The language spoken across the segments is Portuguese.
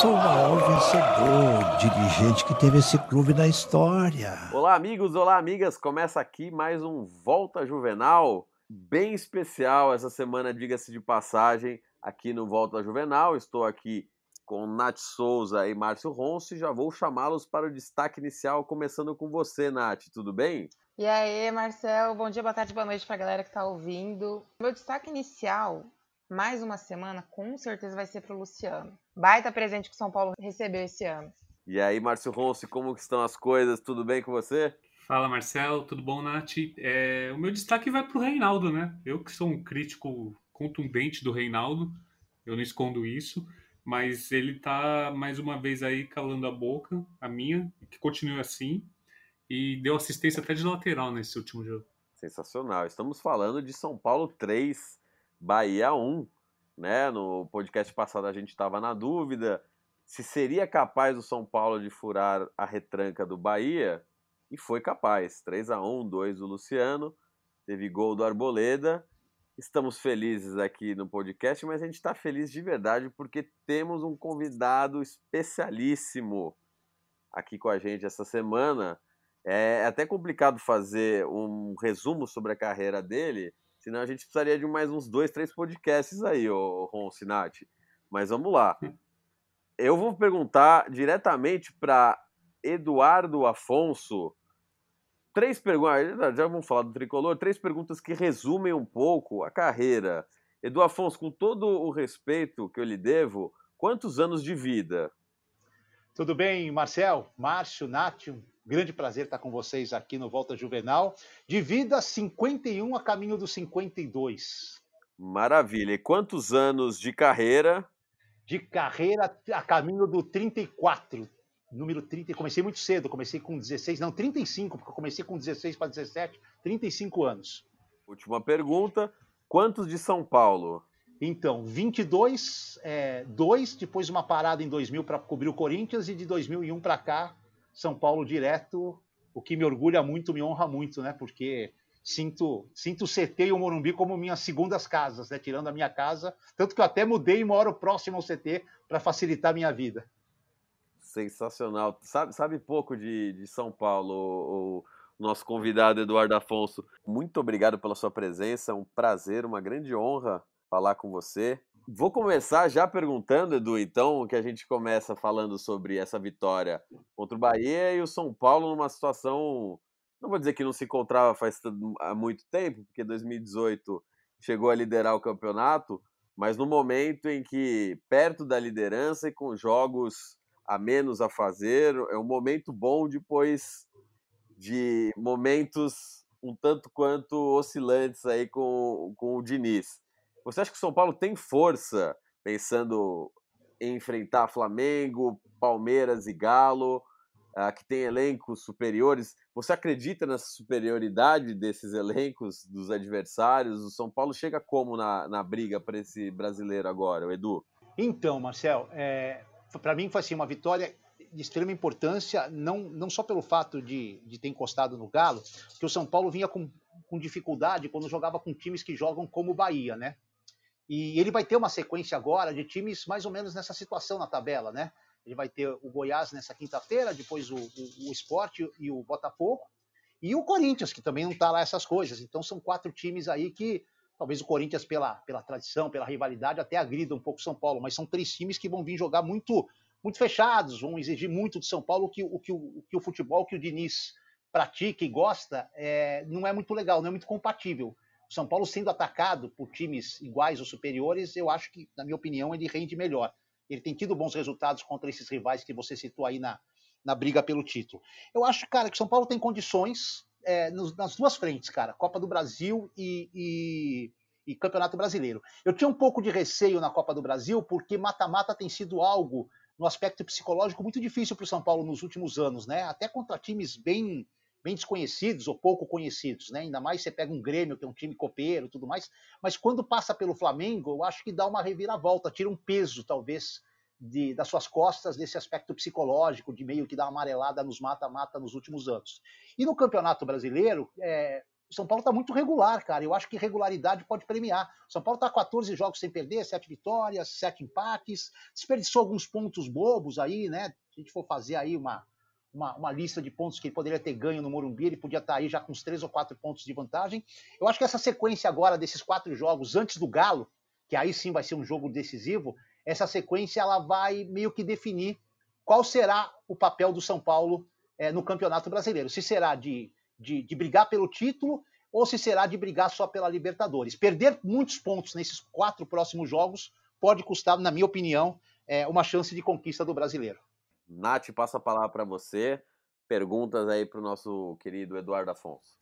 sou o maior vencedor, dirigente que teve esse clube na história. Olá, amigos, olá, amigas. Começa aqui mais um Volta Juvenal, bem especial essa semana, diga-se de passagem, aqui no Volta Juvenal. Estou aqui com Nath Souza e Márcio Ronce. Já vou chamá-los para o destaque inicial, começando com você, Nath. Tudo bem? E aí, Marcel, bom dia, boa tarde, boa noite para a galera que está ouvindo. Meu destaque inicial, mais uma semana, com certeza vai ser para o Luciano. Baita presente que o São Paulo recebeu esse ano. E aí, Márcio Ronce, como estão as coisas? Tudo bem com você? Fala, Marcel, tudo bom, Nath? É, o meu destaque vai para o Reinaldo, né? Eu que sou um crítico contundente do Reinaldo, eu não escondo isso, mas ele tá mais uma vez aí calando a boca, a minha, que continue assim, e deu assistência até de lateral nesse último jogo. Sensacional. Estamos falando de São Paulo 3, Bahia 1. Né? No podcast passado a gente estava na dúvida se seria capaz o São Paulo de furar a retranca do Bahia, e foi capaz. 3 a 1 2 do Luciano, teve gol do Arboleda. Estamos felizes aqui no podcast, mas a gente está feliz de verdade porque temos um convidado especialíssimo aqui com a gente essa semana. É até complicado fazer um resumo sobre a carreira dele, senão a gente precisaria de mais uns dois, três podcasts aí, ô Ron Sinati. Mas vamos lá. Eu vou perguntar diretamente para Eduardo Afonso. Três perguntas, já vamos falar do tricolor, três perguntas que resumem um pouco a carreira. Edu Afonso, com todo o respeito que eu lhe devo, quantos anos de vida? Tudo bem, Marcel, Márcio, Nath, Grande prazer estar com vocês aqui no Volta Juvenal. De vida 51 a caminho dos 52. Maravilha. E quantos anos de carreira? De carreira a caminho do 34. Número 30. Comecei muito cedo, comecei com 16, não, 35, porque eu comecei com 16 para 17, 35 anos. Última pergunta. Quantos de São Paulo? Então, 22, é, dois, depois uma parada em 2000 para cobrir o Corinthians e de 2001 para cá são Paulo direto, o que me orgulha muito, me honra muito, né? Porque sinto, sinto o CT e o Morumbi como minhas segundas casas, né? Tirando a minha casa, tanto que eu até mudei e moro próximo ao CT para facilitar a minha vida. Sensacional. Sabe, sabe pouco de, de São Paulo, o, o nosso convidado Eduardo Afonso. Muito obrigado pela sua presença, é um prazer, uma grande honra falar com você. Vou começar já perguntando, Edu, então, que a gente começa falando sobre essa vitória contra o Bahia e o São Paulo numa situação, não vou dizer que não se encontrava faz há muito tempo, porque 2018 chegou a liderar o campeonato, mas no momento em que, perto da liderança e com jogos a menos a fazer, é um momento bom depois de momentos um tanto quanto oscilantes aí com, com o Diniz. Você acha que o São Paulo tem força pensando em enfrentar Flamengo, Palmeiras e Galo, uh, que tem elencos superiores? Você acredita nessa superioridade desses elencos dos adversários? O São Paulo chega como na, na briga para esse brasileiro agora, o Edu? Então, Marcel, é, para mim foi assim, uma vitória de extrema importância, não, não só pelo fato de, de ter encostado no Galo, que o São Paulo vinha com, com dificuldade quando jogava com times que jogam como o Bahia, né? E ele vai ter uma sequência agora de times mais ou menos nessa situação na tabela, né? Ele vai ter o Goiás nessa quinta-feira, depois o, o, o Sport e o Botafogo, e o Corinthians, que também não está lá essas coisas. Então são quatro times aí que talvez o Corinthians, pela, pela tradição, pela rivalidade, até agrida um pouco São Paulo, mas são três times que vão vir jogar muito muito fechados, vão exigir muito de São Paulo que, o, que o, que o futebol que o Diniz pratica e gosta é, não é muito legal, não é muito compatível. O São Paulo sendo atacado por times iguais ou superiores, eu acho que, na minha opinião, ele rende melhor. Ele tem tido bons resultados contra esses rivais que você citou aí na, na briga pelo título. Eu acho, cara, que o São Paulo tem condições é, nas duas frentes, cara. Copa do Brasil e, e, e Campeonato Brasileiro. Eu tinha um pouco de receio na Copa do Brasil, porque mata-mata tem sido algo no aspecto psicológico muito difícil para o São Paulo nos últimos anos, né? Até contra times bem bem desconhecidos ou pouco conhecidos, né? Ainda mais você pega um Grêmio, que é um time copeiro, tudo mais. Mas quando passa pelo Flamengo, eu acho que dá uma reviravolta, tira um peso, talvez, de, das suas costas desse aspecto psicológico, de meio que dar uma amarelada nos mata-mata nos últimos anos. E no Campeonato Brasileiro, é, São Paulo está muito regular, cara. Eu acho que regularidade pode premiar. São Paulo está 14 jogos sem perder, 7 vitórias, 7 empates, desperdiçou alguns pontos bobos aí, né? Se a gente for fazer aí uma, uma, uma, lista de pontos que ele poderia ter ganho no Morumbi, ele podia estar tá aí já com uns 3 ou 4 pontos de vantagem. Eu acho que essa sequência agora desses quatro jogos antes do Galo, que aí sim vai ser um jogo decisivo, essa sequência ela vai meio que definir qual será o papel do São Paulo é, no Campeonato Brasileiro. Se será de de, de brigar pelo título ou se será de brigar só pela Libertadores. Perder muitos pontos nesses quatro próximos jogos pode custar, na minha opinião, é, uma chance de conquista do brasileiro. Nath, passa a palavra para você. Perguntas aí para o nosso querido Eduardo Afonso.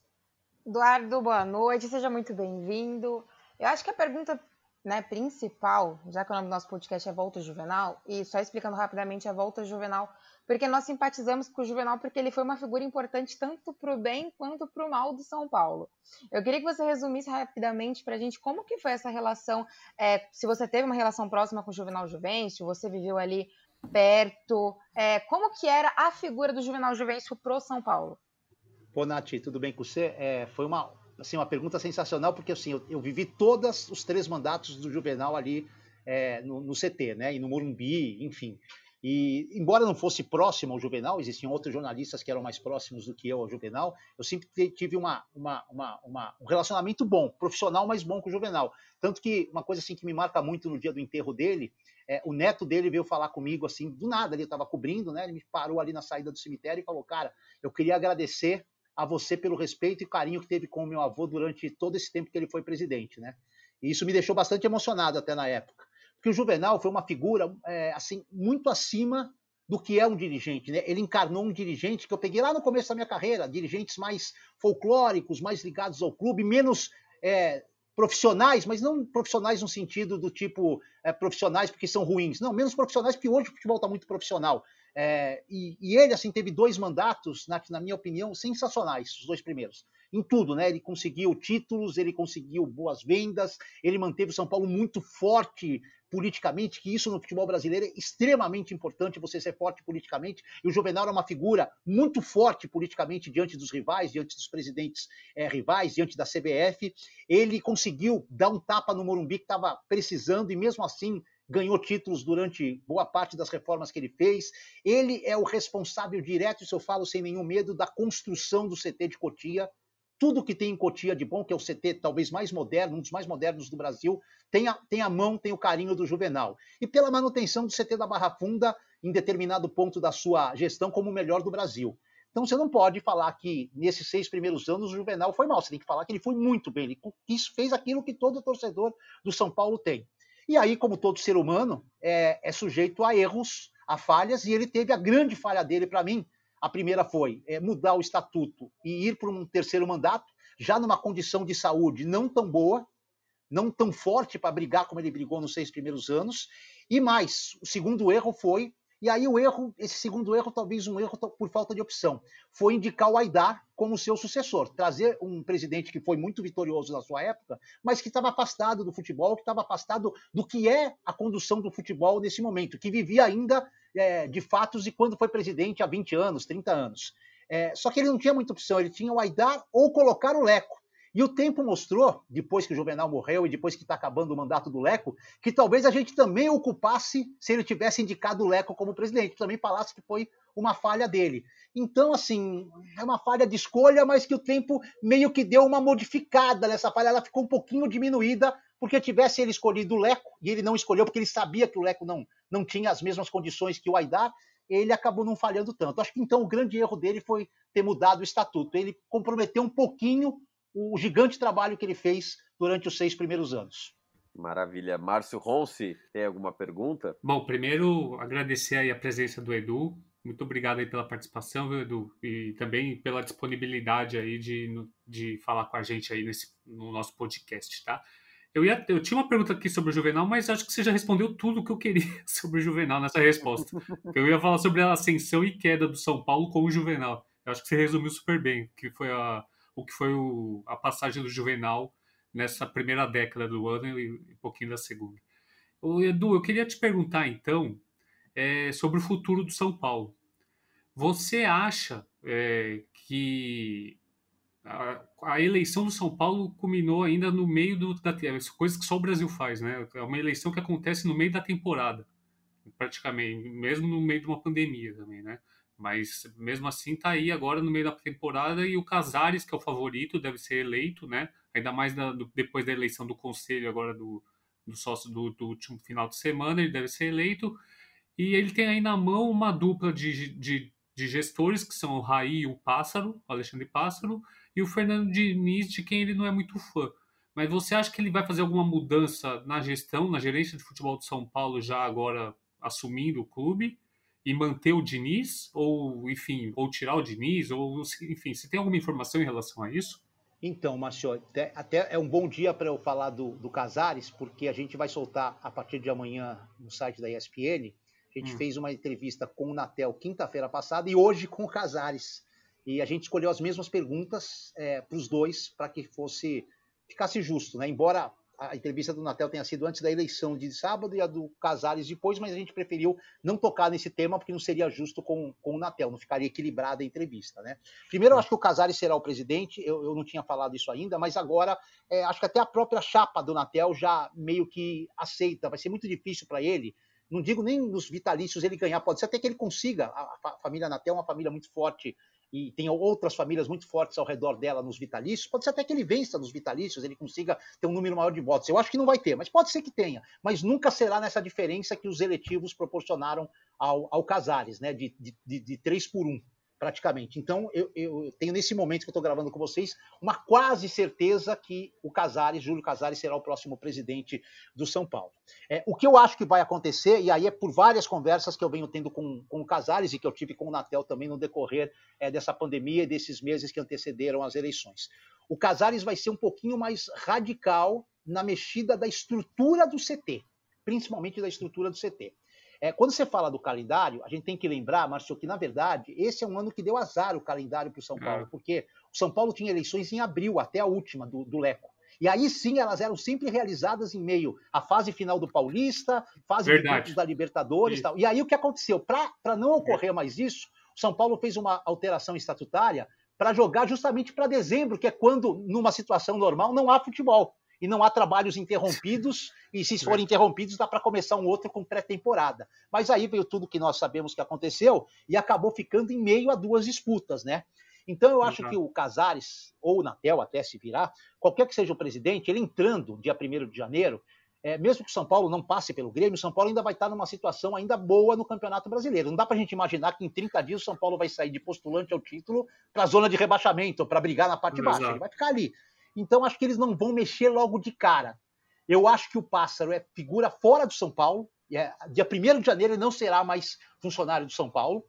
Eduardo, boa noite, seja muito bem-vindo. Eu acho que a pergunta né, principal, já que o nome do nosso podcast é Volta Juvenal, e só explicando rapidamente a Volta Juvenal, porque nós simpatizamos com o Juvenal porque ele foi uma figura importante tanto para o bem quanto para o mal do São Paulo. Eu queria que você resumisse rapidamente para a gente como que foi essa relação, é, se você teve uma relação próxima com o Juvenal Juvencio, você viveu ali perto, é, como que era a figura do Juvenal Juvencio pro São Paulo? Pô, Nath, tudo bem com você? É, foi uma, assim, uma pergunta sensacional, porque assim, eu, eu vivi todos os três mandatos do Juvenal ali é, no, no, CT, né? E no Morumbi, enfim. E, embora não fosse próximo ao Juvenal, existiam outros jornalistas que eram mais próximos do que eu ao Juvenal, eu sempre tive uma, uma, uma, uma, um relacionamento bom, profissional, mas bom com o Juvenal. Tanto que uma coisa assim que me marca muito no dia do enterro dele, é, o neto dele veio falar comigo assim, do nada, ele estava cobrindo, né? Ele me parou ali na saída do cemitério e falou: Cara, eu queria agradecer a você pelo respeito e carinho que teve com o meu avô durante todo esse tempo que ele foi presidente, né? E isso me deixou bastante emocionado até na época que o Juvenal foi uma figura é, assim muito acima do que é um dirigente. Né? Ele encarnou um dirigente que eu peguei lá no começo da minha carreira, dirigentes mais folclóricos, mais ligados ao clube, menos é, profissionais, mas não profissionais no sentido do tipo é, profissionais porque são ruins, não, menos profissionais porque hoje o futebol está muito profissional. É, e, e, ele assim teve dois mandatos, na, na minha opinião, sensacionais, os dois primeiros em tudo, né? Ele conseguiu títulos, ele conseguiu boas vendas, ele manteve o São Paulo muito forte politicamente, que isso no futebol brasileiro é extremamente importante, você ser forte politicamente. E o Juvenal era uma figura muito forte politicamente diante dos rivais, diante dos presidentes é, rivais, diante da CBF. Ele conseguiu dar um tapa no Morumbi que estava precisando e mesmo assim ganhou títulos durante boa parte das reformas que ele fez. Ele é o responsável direto, isso eu falo sem nenhum medo, da construção do CT de Cotia tudo que tem em Cotia de bom, que é o CT talvez mais moderno, um dos mais modernos do Brasil, tem a, tem a mão, tem o carinho do Juvenal. E pela manutenção do CT da Barra Funda em determinado ponto da sua gestão como o melhor do Brasil. Então você não pode falar que nesses seis primeiros anos o Juvenal foi mal, você tem que falar que ele foi muito bem, ele fez aquilo que todo torcedor do São Paulo tem. E aí, como todo ser humano, é, é sujeito a erros, a falhas, e ele teve a grande falha dele para mim, a primeira foi é, mudar o estatuto e ir para um terceiro mandato, já numa condição de saúde não tão boa, não tão forte para brigar como ele brigou nos seis primeiros anos. E mais, o segundo erro foi, e aí o erro, esse segundo erro, talvez um erro por falta de opção, foi indicar o Aidar como seu sucessor, trazer um presidente que foi muito vitorioso na sua época, mas que estava afastado do futebol, que estava afastado do que é a condução do futebol nesse momento, que vivia ainda é, de fatos de quando foi presidente há 20 anos, 30 anos. É, só que ele não tinha muita opção, ele tinha o Aidar ou colocar o Leco. E o tempo mostrou, depois que o Juvenal morreu e depois que está acabando o mandato do Leco, que talvez a gente também ocupasse se ele tivesse indicado o Leco como presidente, também falasse que foi uma falha dele. Então, assim, é uma falha de escolha, mas que o tempo meio que deu uma modificada nessa falha, ela ficou um pouquinho diminuída porque tivesse ele escolhido o Leco, e ele não escolheu porque ele sabia que o Leco não, não tinha as mesmas condições que o Aidar, ele acabou não falhando tanto. Acho que então o grande erro dele foi ter mudado o estatuto. Ele comprometeu um pouquinho o gigante trabalho que ele fez durante os seis primeiros anos. Maravilha. Márcio Ronce, tem alguma pergunta? Bom, primeiro agradecer aí a presença do Edu. Muito obrigado aí pela participação, viu, Edu? E também pela disponibilidade aí de, de falar com a gente aí nesse, no nosso podcast, tá? Eu, ia, eu tinha uma pergunta aqui sobre o Juvenal, mas acho que você já respondeu tudo o que eu queria sobre o Juvenal nessa resposta. Eu ia falar sobre a ascensão e queda do São Paulo com o Juvenal. Eu acho que você resumiu super bem que foi a, o que foi o, a passagem do Juvenal nessa primeira década do ano e um pouquinho da segunda. Edu, eu queria te perguntar então é, sobre o futuro do São Paulo. Você acha é, que a, a, eleição do São Paulo culminou ainda no meio do, da coisas que só o Brasil faz, né? É uma eleição que acontece no meio da temporada, praticamente, mesmo no meio de uma pandemia também, né? Mas mesmo assim tá aí agora no meio da temporada e o Casares, que é o favorito, deve ser eleito, né? Ainda mais da, do, depois da eleição do conselho agora do, do sócio do, do, último final de semana, ele deve ser eleito. E ele tem aí na mão uma dupla de, de, de gestores, que são o Raí e o Pássaro, o Alexandre Pássaro, e o Fernando Diniz, de quem ele não é muito fã. Mas você acha que ele vai fazer alguma mudança na gestão, na gerência de futebol de São Paulo, já agora assumindo o clube? E manter o Diniz, ou enfim, ou tirar o Diniz, ou enfim, se tem alguma informação em relação a isso? Então, Marcio, até, até é um bom dia para eu falar do, do Casares, porque a gente vai soltar a partir de amanhã no site da ESPN. A gente hum. fez uma entrevista com o Natel quinta-feira passada e hoje com o Casares. E a gente escolheu as mesmas perguntas é, para os dois, para que fosse ficasse justo, né? Embora a entrevista do Natel tenha sido antes da eleição de sábado e a do Casares depois, mas a gente preferiu não tocar nesse tema porque não seria justo com, com o Natel, não ficaria equilibrada a entrevista. Né? Primeiro, eu acho que o Casares será o presidente, eu, eu não tinha falado isso ainda, mas agora é, acho que até a própria chapa do Natel já meio que aceita, vai ser muito difícil para ele. Não digo nem nos vitalícios ele ganhar, pode ser até que ele consiga. A, a família Natel é uma família muito forte e tem outras famílias muito fortes ao redor dela nos vitalícios, pode ser até que ele vença nos vitalícios, ele consiga ter um número maior de votos. Eu acho que não vai ter, mas pode ser que tenha. Mas nunca será nessa diferença que os eletivos proporcionaram ao, ao Casares, né? De, de, de, de 3 por 1 praticamente. Então, eu, eu tenho nesse momento que eu estou gravando com vocês uma quase certeza que o Casares, Júlio Casares, será o próximo presidente do São Paulo. É, o que eu acho que vai acontecer, e aí é por várias conversas que eu venho tendo com, com o Casares e que eu tive com o Natel também no decorrer é, dessa pandemia e desses meses que antecederam as eleições. O Casares vai ser um pouquinho mais radical na mexida da estrutura do CT, principalmente da estrutura do CT. É, quando você fala do calendário, a gente tem que lembrar, Márcio, que na verdade esse é um ano que deu azar o calendário para o São Paulo, é. porque o São Paulo tinha eleições em abril, até a última do, do Leco. E aí sim elas eram sempre realizadas em meio à fase final do Paulista, fase de da Libertadores e tal. E aí o que aconteceu? Para não ocorrer mais isso, o São Paulo fez uma alteração estatutária para jogar justamente para dezembro, que é quando, numa situação normal, não há futebol e não há trabalhos interrompidos, e se forem interrompidos, dá para começar um outro com pré-temporada. Mas aí veio tudo que nós sabemos que aconteceu e acabou ficando em meio a duas disputas, né? Então eu acho que o Casares, ou o Natel até se virar, qualquer que seja o presidente, ele entrando dia 1 de janeiro, é, mesmo que o São Paulo não passe pelo Grêmio, o São Paulo ainda vai estar numa situação ainda boa no Campeonato Brasileiro. Não dá para a gente imaginar que em 30 dias o São Paulo vai sair de postulante ao título para a zona de rebaixamento, para brigar na parte Exato. baixa. Ele vai ficar ali. Então acho que eles não vão mexer logo de cara. Eu acho que o Pássaro é figura fora do São Paulo. É, dia 1 de janeiro ele não será mais funcionário do São Paulo.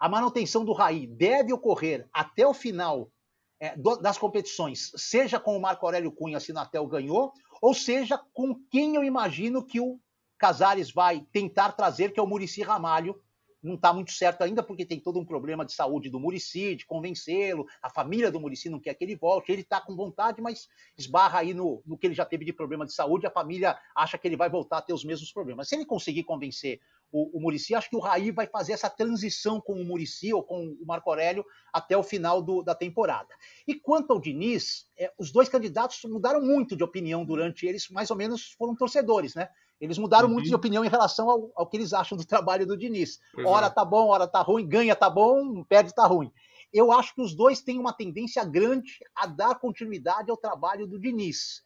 A manutenção do Raí deve ocorrer até o final é, do, das competições, seja com o Marco Aurélio Cunha, se Natel ganhou, ou seja com quem eu imagino que o Casares vai tentar trazer, que é o Murici Ramalho, não está muito certo ainda, porque tem todo um problema de saúde do Murici, de convencê-lo, a família do Murici não quer que ele volte, ele está com vontade, mas esbarra aí no, no que ele já teve de problema de saúde, a família acha que ele vai voltar a ter os mesmos problemas. Se ele conseguir convencer o, o Murici, acho que o Raí vai fazer essa transição com o Murici ou com o Marco Aurélio até o final do, da temporada. E quanto ao Diniz, é, os dois candidatos mudaram muito de opinião durante eles, mais ou menos foram torcedores, né? Eles mudaram uhum. muito de opinião em relação ao, ao, que eles acham do trabalho do Diniz. Pois hora é. tá bom, hora tá ruim, ganha tá bom, perde tá ruim. Eu acho que os dois têm uma tendência grande a dar continuidade ao trabalho do Diniz.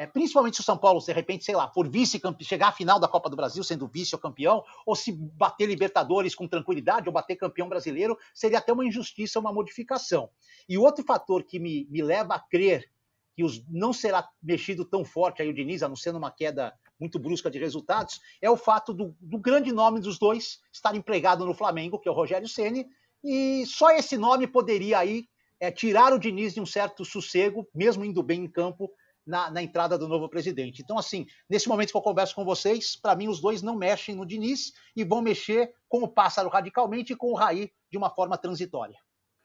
É, principalmente se o São Paulo, de repente, sei lá, for vice chegar à final da Copa do Brasil sendo vice ou campeão, ou se bater Libertadores com tranquilidade, ou bater campeão brasileiro, seria até uma injustiça, uma modificação. E outro fator que me, me leva a crer que os, não será mexido tão forte aí o Diniz, a não ser numa queda muito brusca de resultados, é o fato do, do grande nome dos dois estar empregado no Flamengo, que é o Rogério Ceni, e só esse nome poderia aí é, tirar o Diniz de um certo sossego, mesmo indo bem em campo, na, na, entrada do novo presidente. Então, assim, nesse momento que eu converso com vocês, para mim os dois não mexem no Diniz e vão mexer com o Pássaro radicalmente e com o Raí de uma forma transitória.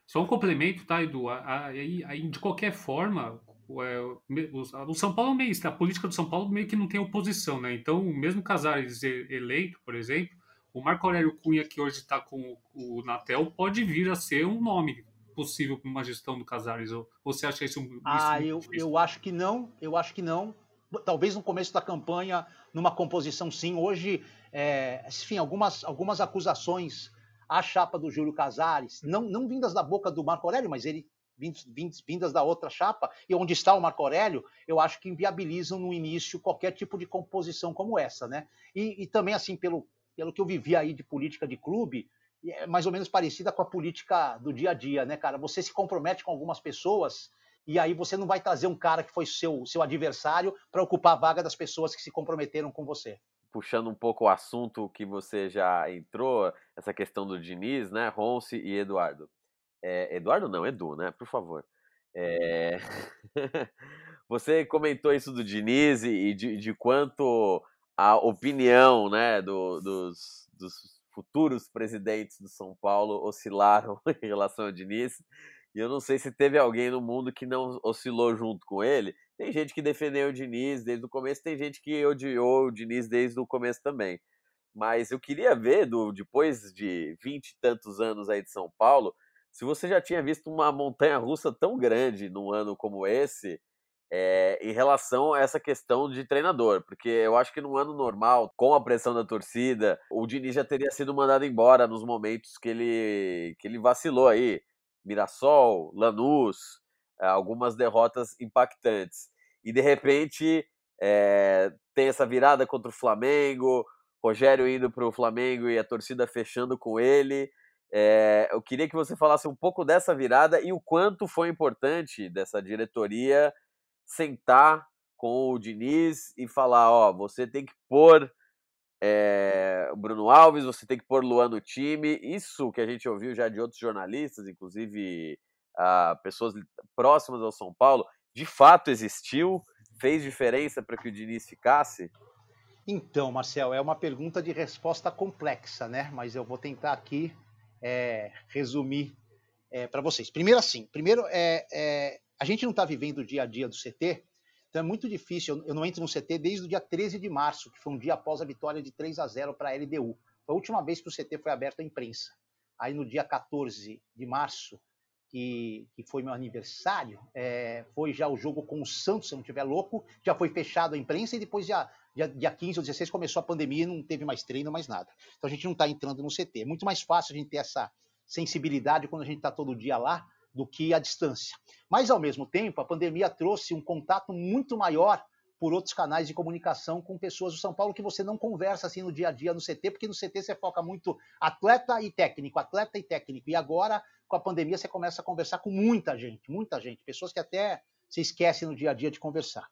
Só um complemento, tá, Edu? Aí, aí, de qualquer forma, o São Paulo meio, a política do São Paulo meio que não tem oposição, né? Então, mesmo Casares eleito, por exemplo, o Marco Aurélio Cunha, que hoje está com o Natel, pode vir a ser um nome possível para uma gestão do Casares? Ou, você acha isso, isso Ah, eu, eu acho que não, eu acho que não. Talvez no começo da campanha, numa composição sim. Hoje, é, enfim, algumas, algumas acusações à chapa do Júlio Casares, não, não vindas da boca do Marco Aurélio, mas ele vindas, da outra chapa, e onde está o Marco Aurélio, eu acho que inviabilizam no início qualquer tipo de composição como essa, né? E, e também, assim, pelo, pelo que eu vivi aí de política de clube, é mais ou menos parecida com a política do dia a dia, né, cara? Você se compromete com algumas pessoas e aí você não vai trazer um cara que foi seu, seu adversário para ocupar a vaga das pessoas que se comprometeram com você. Puxando um pouco o assunto que você já entrou, essa questão do Diniz, né, Ronce e Eduardo. É, Eduardo não, Edu, né? Por favor. É... Você comentou isso do Diniz e de, de quanto a opinião né, do, dos, dos, futuros presidentes do São Paulo oscilaram em relação ao Diniz. E eu não sei se teve alguém no mundo que não oscilou junto com ele. Tem gente que defendeu o Diniz desde o começo, tem gente que odiou o Diniz desde o começo também. Mas eu queria ver, do, depois de vinte e tantos anos aí de São Paulo, se você já tinha visto uma montanha russa tão grande num ano como esse, é, em relação a essa questão de treinador, porque eu acho que num ano normal, com a pressão da torcida, o Diniz já teria sido mandado embora nos momentos que ele, que ele vacilou aí. Mirassol, Lanús, eh, algumas derrotas impactantes. E de repente é, tem essa virada contra o Flamengo, Rogério indo para o Flamengo e a torcida fechando com ele. É, eu queria que você falasse um pouco dessa virada e o quanto foi importante dessa diretoria sentar com o Diniz e falar: ó, você tem que pôr é, Bruno Alves, você tem que pôr Luan no time. Isso que a gente ouviu já de outros jornalistas, inclusive uh, pessoas próximas ao São Paulo, de fato existiu? Fez diferença para que o Diniz ficasse? Então, Marcel, é uma pergunta de resposta complexa, né? Mas eu vou tentar aqui é, resumir é, para vocês. Primeiro, assim, primeiro é, é a gente não está vivendo o dia a dia do CT, então é muito difícil. Eu não entro no CT desde o dia 13 de março, que foi um dia após a vitória de 3 a 0 para a LDU. Foi a última vez que o CT foi aberto à imprensa. Aí no dia 14 de março, que, que foi meu aniversário, é, foi já o jogo com o Santos, se eu não estiver louco, já foi fechado a imprensa e depois já dia, dia 15 ou 16 começou a pandemia e não teve mais treino, mais nada. Então a gente não está entrando no CT. É muito mais fácil a gente ter essa sensibilidade quando a gente está todo dia lá do que a distância. Mas, ao mesmo tempo, a pandemia trouxe um contato muito maior por outros canais de comunicação com pessoas do São Paulo que você não conversa assim no dia a dia no CT, porque no CT você foca muito atleta e técnico, atleta e técnico. E agora, com a pandemia, você começa a conversar com muita gente, muita gente, pessoas que até se esquecem no dia a dia de conversar.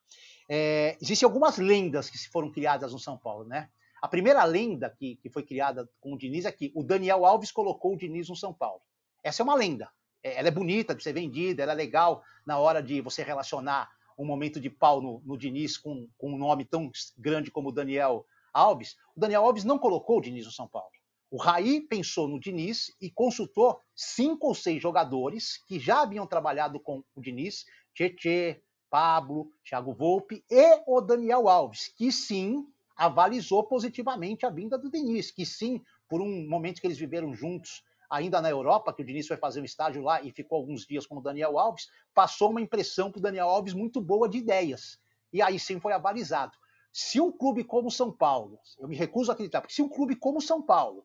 É, existem algumas lendas que foram criadas no São Paulo, né? A primeira lenda que, que foi criada com o Diniz é que o Daniel Alves colocou o Diniz no São Paulo. Essa é uma lenda. É, ela é bonita de ser vendida, ela é legal na hora de você relacionar um momento de pau no, no Diniz com, com um nome tão grande como o Daniel Alves. O Daniel Alves não colocou o Diniz no São Paulo. O Raí pensou no Diniz e consultou cinco ou seis jogadores que já haviam trabalhado com o Diniz, Tietê, Pablo, Thiago Volpe e o Daniel Alves, que sim avalizou positivamente a vinda do Diniz, que sim, por um momento que eles viveram juntos ainda na Europa, que o Diniz foi fazer um estágio lá e ficou alguns dias com o Daniel Alves, passou uma impressão para o Daniel Alves muito boa de ideias. E aí sim foi avalizado. Se um clube como São Paulo, eu me recuso a acreditar, porque se um clube como São Paulo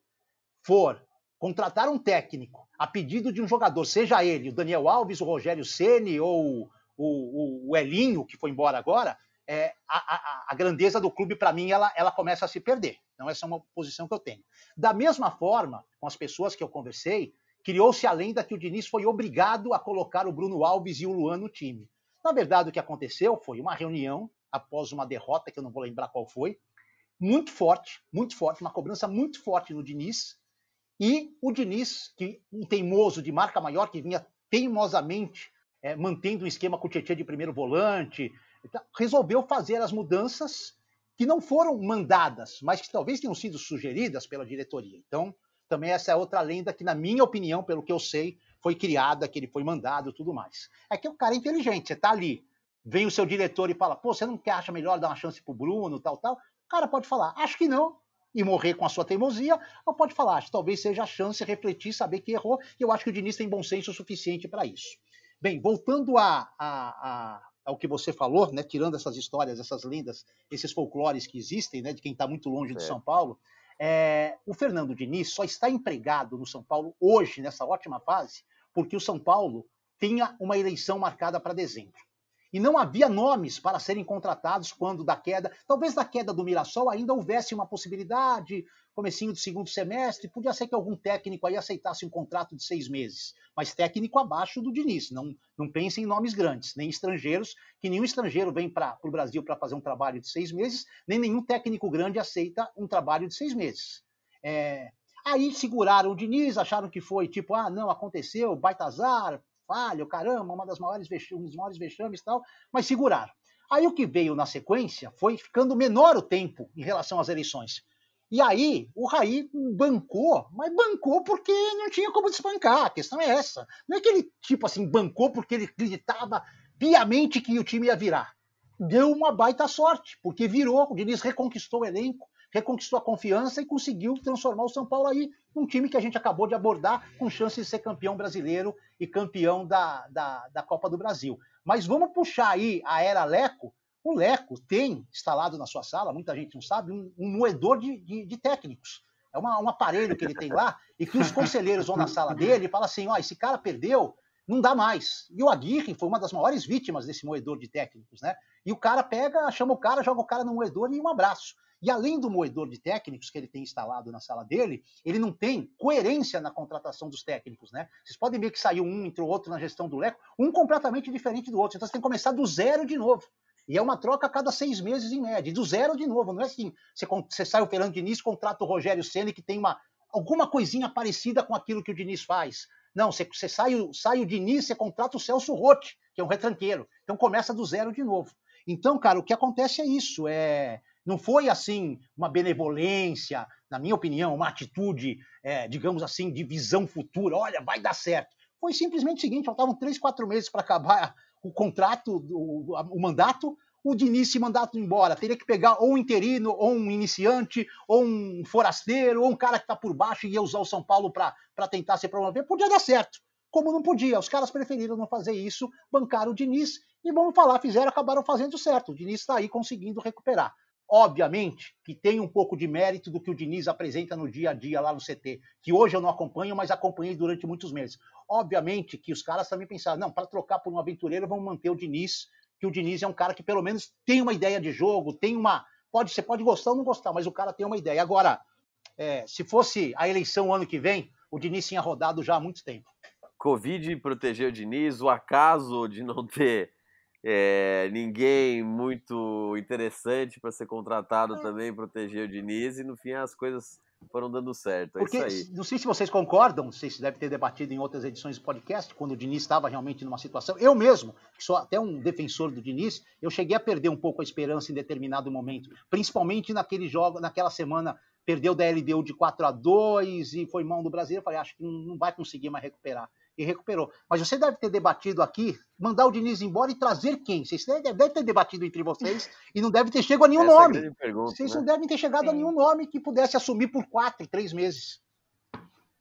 for contratar um técnico a pedido de um jogador, seja ele o Daniel Alves, o Rogério Ceni ou o, o, o Elinho, que foi embora agora, é, a, a, a, grandeza do clube, para mim, ela, ela começa a se perder. Então, essa é uma posição que eu tenho. Da mesma forma, com as pessoas que eu conversei, criou-se a lenda que o Diniz foi obrigado a colocar o Bruno Alves e o Luan no time. Na verdade, o que aconteceu foi uma reunião após uma derrota, que eu não vou lembrar qual foi, muito forte, muito forte, uma cobrança muito forte no Diniz. E o Diniz, que um teimoso de marca maior, que vinha teimosamente é, mantendo um esquema com o Tietchan de primeiro volante, resolveu fazer as mudanças que não foram mandadas, mas que talvez tenham sido sugeridas pela diretoria. Então, também essa é outra lenda que, na minha opinião, pelo que eu sei, foi criada, que ele foi mandado tudo mais. É que o cara é inteligente, você está ali, vem o seu diretor e fala, pô, você não quer, acha melhor dar uma chance pro Bruno, tal, tal? O cara pode falar, acho que não, e morrer com a sua teimosia, ou pode falar, acho, talvez seja a chance refletir, saber que errou, e eu acho que o Diniz tem bom senso suficiente para isso. Bem, voltando a, a, a, ao que você falou, né, tirando essas histórias, essas lendas, esses folclores que existem, né, de quem está muito longe de São Paulo, é, o Fernando Diniz só está empregado no São Paulo hoje, nessa ótima fase, porque o São Paulo tinha uma eleição marcada para dezembro. E não havia nomes para serem contratados quando da queda, talvez da queda do Mirassol ainda houvesse uma possibilidade, comecinho do segundo semestre, podia ser que algum técnico aí aceitasse um contrato de seis meses, mas técnico abaixo do Diniz, não, não pense em nomes grandes, nem estrangeiros, que nenhum estrangeiro vem para o Brasil para fazer um trabalho de seis meses, nem nenhum técnico grande aceita um trabalho de seis meses. É, Aí seguraram o Diniz, acharam que foi tipo, ah, não, aconteceu, baita azar, falha, caramba, uma das maiores um dos maiores vexames e tal, mas seguraram. Aí o que veio na sequência foi ficando menor o tempo em relação às eleições. E aí o Raí bancou, mas bancou porque não tinha como desbancar. A questão é essa. Não é que ele, tipo assim, bancou porque ele acreditava piamente que o time ia virar. Deu uma baita sorte, porque virou, o Diniz reconquistou o elenco, reconquistou a confiança e conseguiu transformar o São Paulo aí num time que a gente acabou de abordar com chance de ser campeão brasileiro e campeão da, da, da Copa do Brasil. Mas vamos puxar aí a era Leco. O Leco tem instalado na sua sala, muita gente não sabe, um, um moedor de, de, de técnicos. É uma, um aparelho que ele tem lá e que os conselheiros vão na sala dele e falam assim: ó, esse cara perdeu, não dá mais. E o Aguirre foi uma das maiores vítimas desse moedor de técnicos, né? E o cara pega, chama o cara, joga o cara no moedor e um abraço. E além do moedor de técnicos que ele tem instalado na sala dele, ele não tem coerência na contratação dos técnicos, né? Vocês podem ver que saiu um, entrou outro na gestão do Leco, um completamente diferente do outro. Então você tem que começar do zero de novo. E é uma troca a cada seis meses em média, do zero de novo. Não é assim, você, você sai o Fernando Diniz, contrata o Rogério Ceni que tem uma alguma coisinha parecida com aquilo que o Diniz faz. Não, você, você sai, sai o Diniz, você contrata o Celso Rotti, que é um retranqueiro. Então começa do zero de novo. Então, cara, o que acontece é isso. É, não foi assim uma benevolência, na minha opinião, uma atitude, é, digamos assim, de visão futura. Olha, vai dar certo. Foi simplesmente o seguinte: faltavam três, quatro meses para acabar o contrato, o, o mandato. O Diniz se mandato embora. Teria que pegar ou um interino, ou um iniciante, ou um forasteiro, ou um cara que está por baixo e ia usar o São Paulo para tentar se promover. Podia dar certo. Como não podia, os caras preferiram não fazer isso, bancaram o Diniz e vamos falar, fizeram, acabaram fazendo certo. O Diniz está aí conseguindo recuperar. Obviamente que tem um pouco de mérito do que o Diniz apresenta no dia a dia lá no CT, que hoje eu não acompanho, mas acompanhei durante muitos meses. Obviamente que os caras também pensaram, não, para trocar por um aventureiro, vamos manter o Diniz, que o Diniz é um cara que pelo menos tem uma ideia de jogo, tem uma. Pode, você pode gostar ou não gostar, mas o cara tem uma ideia. Agora, é, se fosse a eleição ano que vem, o Diniz tinha rodado já há muito tempo. Covid protegeu o Diniz, o acaso de não ter é, ninguém muito interessante para ser contratado é. também, proteger o Diniz, e no fim as coisas foram dando certo. É Porque, Não sei se vocês concordam, não sei se deve ter debatido em outras edições do podcast, quando o Diniz estava realmente numa situação. Eu mesmo, que sou até um defensor do Diniz, eu cheguei a perder um pouco a esperança em determinado momento, principalmente naquele jogo, naquela semana perdeu da LDU de 4 a 2 e foi mão do Brasil. Eu falei, acho que não vai conseguir mais recuperar e recuperou. Mas você deve ter debatido aqui, mandar o Diniz embora e trazer quem? Vocês devem ter debatido entre vocês e não deve ter chegado a nenhum Essa nome. É pergunta, vocês né? não devem ter chegado Sim. a nenhum nome que pudesse assumir por quatro, três meses.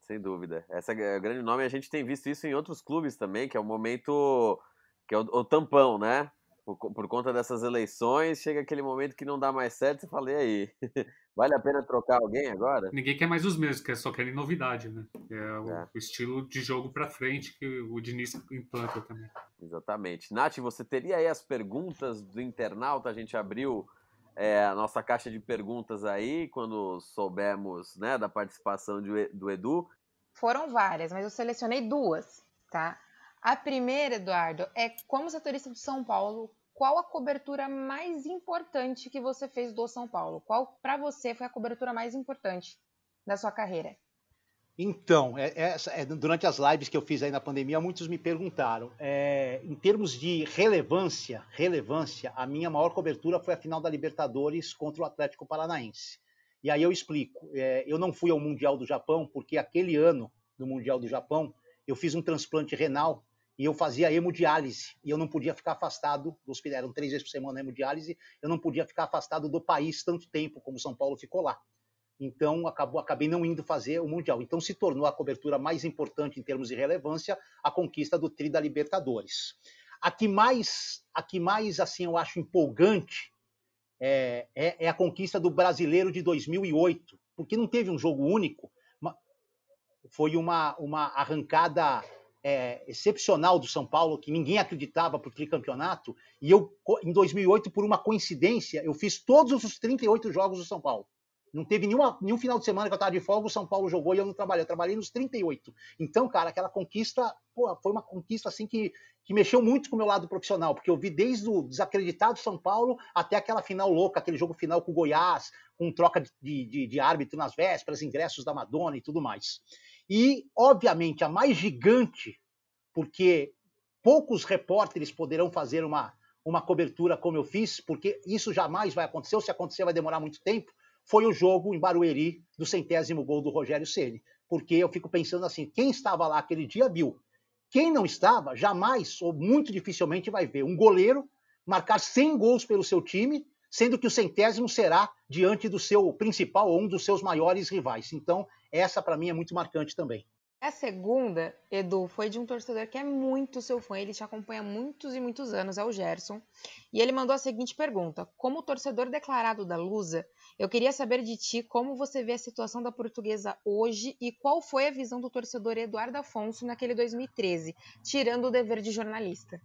Sem dúvida. Esse é o grande nome. A gente tem visto isso em outros clubes também, que é o momento que é o, o tampão, né? Por, por, conta dessas eleições, chega aquele momento que não dá mais certo, você fala, e aí? Vale a pena trocar alguém agora? Ninguém quer mais os mesmos, quer só querem novidade, né? É o, é. o estilo de jogo para frente que o Diniz implanta também. Exatamente. Nath, você teria aí as perguntas do internauta? A gente abriu é, a nossa caixa de perguntas aí quando soubemos né, da participação de, do Edu. Foram várias, mas eu selecionei duas, tá? A primeira, Eduardo, é como setorista de São Paulo, qual a cobertura mais importante que você fez do São Paulo? Qual para você foi a cobertura mais importante da sua carreira? Então, é, é, é, durante as lives que eu fiz aí na pandemia, muitos me perguntaram. É, em termos de relevância, relevância, a minha maior cobertura foi a final da Libertadores contra o Atlético Paranaense. E aí eu explico. É, eu não fui ao Mundial do Japão porque aquele ano do Mundial do Japão eu fiz um transplante renal e eu fazia hemodiálise, e eu não podia ficar afastado do hospital, eram três vezes por semana hemodiálise, eu não podia ficar afastado do país tanto tempo como São Paulo ficou lá. então acabou, acabei não indo fazer o Mundial. Então se tornou a cobertura mais importante em termos de relevância a conquista do Tri da Libertadores. A que mais, a que mais assim eu acho empolgante é, é, é a conquista do Brasileiro de 2008, porque não teve um jogo único, foi uma, uma arrancada é, excepcional do São Paulo, que ninguém acreditava para o tricampeonato, e eu, em 2008, por uma coincidência, eu fiz todos os 38 jogos do São Paulo. Não teve nenhuma, nenhum final de semana que eu estava de folga, o São Paulo jogou e eu não trabalhei. Eu trabalhei nos 38. Então, cara, aquela conquista, pô, foi uma conquista assim que, que mexeu muito com o meu lado profissional, porque eu vi desde o desacreditado São Paulo até aquela final louca, aquele jogo final com o Goiás, com troca de, de, de árbitro nas vésperas, ingressos da Madonna e tudo mais. E, obviamente, a mais gigante, porque poucos repórteres poderão fazer uma, uma cobertura como eu fiz, porque isso jamais vai acontecer, ou se acontecer vai demorar muito tempo, foi o jogo em Barueri do centésimo gol do Rogério Ceni, porque eu fico pensando assim, quem estava lá aquele dia viu. Quem não estava, jamais ou muito dificilmente vai ver um goleiro marcar 100 gols pelo seu time, sendo que o centésimo será diante do seu principal ou um dos seus maiores rivais. Então, essa para mim é muito marcante também. A segunda, Edu, foi de um torcedor que é muito seu fã, ele te acompanha há muitos e muitos anos, é o Gerson. E ele mandou a seguinte pergunta: Como torcedor declarado da Lusa, eu queria saber de ti como você vê a situação da portuguesa hoje e qual foi a visão do torcedor Eduardo Afonso naquele 2013, tirando o dever de jornalista.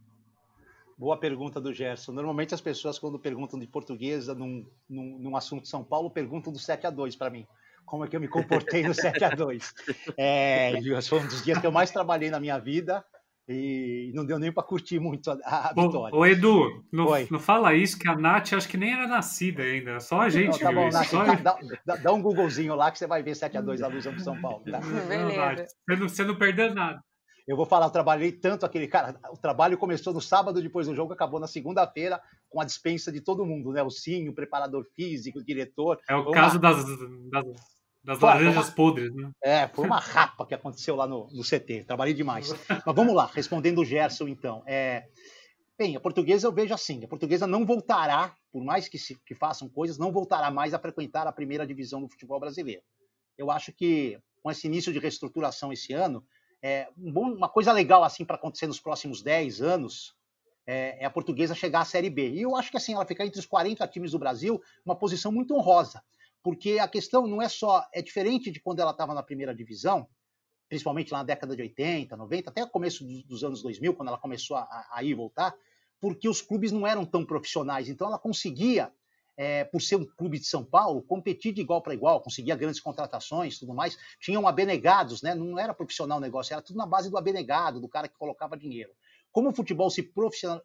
Boa pergunta do Gerson. Normalmente as pessoas, quando perguntam de portuguesa num, num, num assunto São Paulo, perguntam do 7 a 2 para mim como é que eu me comportei no 7 a 2 é, Foi um dos dias que eu mais trabalhei na minha vida e não deu nem para curtir muito a, a vitória. Ô, Edu, não, não, fala isso, que a Nath acho que nem era nascida ainda, só a gente tá viu bom, isso. Nath, só... dá, dá, dá, um Googlezinho lá que você vai ver 7x2 a Luzão pro São Paulo. Tá? Beleza. Você não, você não perdeu nada. Eu vou falar, eu trabalhei tanto aquele cara. O trabalho começou no sábado depois do jogo, acabou na segunda-feira com a dispensa de todo mundo, né? O Sim, o preparador físico, o diretor. É o caso das, das, das foi, laranjas uma, podres, né? É, foi uma rapa que aconteceu lá no, no CT. Trabalhei demais. Mas vamos lá, respondendo o Gerson, então. É, bem, a portuguesa eu vejo assim: a portuguesa não voltará, por mais que, se, que façam coisas, não voltará mais a frequentar a primeira divisão do futebol brasileiro. Eu acho que com esse início de reestruturação esse ano, é, um bom, uma coisa legal assim para acontecer nos próximos 10 anos é, é, a portuguesa chegar à Série B. E eu acho que assim, ela ficar entre os 40 times do Brasil, uma posição muito honrosa porque a questão não é só, é diferente de quando ela estava na primeira divisão, principalmente lá na década de 80, 90, até o começo dos anos 2000, quando ela começou a, a ir e voltar, porque os clubes não eram tão profissionais, então ela conseguia, é, por ser um clube de São Paulo, competir de igual para igual, conseguia grandes contratações tudo mais, tinham abenegados, né? não era profissional o negócio, era tudo na base do abenegado, do cara que colocava dinheiro. Como o futebol se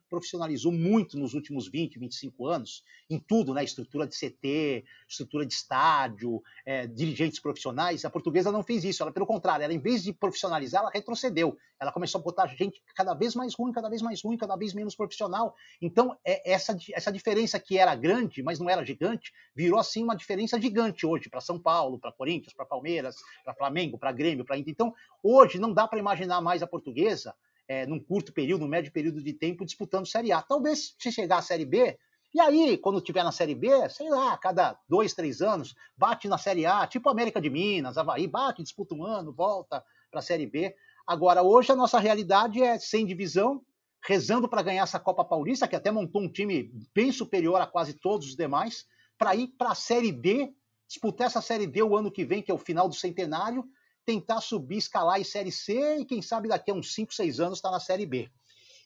profissionalizou muito nos últimos 20, 25 anos, em tudo, né? Estrutura de CT, estrutura de estádio, é, dirigentes profissionais, a portuguesa não fez isso. Ela, pelo contrário, ela, em vez de profissionalizar, ela retrocedeu. Ela começou a botar gente cada vez mais ruim, cada vez mais ruim, cada vez menos profissional. Então, é, essa, essa diferença que era grande, mas não era gigante, virou assim uma diferença gigante hoje para São Paulo, para Corinthians, para Palmeiras, para Flamengo, para Grêmio, para Inter. Então, hoje não dá para imaginar mais a portuguesa é, num curto período, num médio período de tempo, disputando Série A. Talvez se chegar à Série B, e aí, quando tiver na Série B, sei lá, cada dois, três anos, bate na Série A, tipo América de Minas, Havaí, bate, disputa um ano, volta para a Série B. Agora, hoje a nossa realidade é sem divisão, rezando para ganhar essa Copa Paulista, que até montou um time bem superior a quase todos os demais, para ir para a Série D, disputar essa Série D o ano que vem, que é o final do centenário, tentar subir, escalar em Série C e quem sabe daqui a uns 5, 6 anos está na Série B.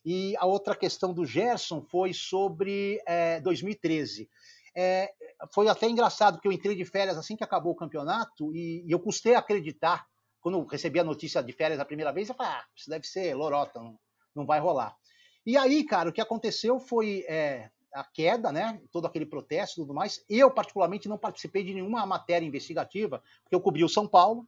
E a outra questão do Gerson foi sobre é, 2013. É, foi até engraçado, porque eu entrei de férias assim que acabou o campeonato e, e eu custei acreditar, quando recebi a notícia de férias a primeira vez, eu falei, ah, isso deve ser lorota, não, não vai rolar. E aí, cara, o que aconteceu foi é, a queda, né? Todo aquele protesto e tudo mais. Eu, particularmente, não participei de nenhuma matéria investigativa, porque eu cobri o São Paulo,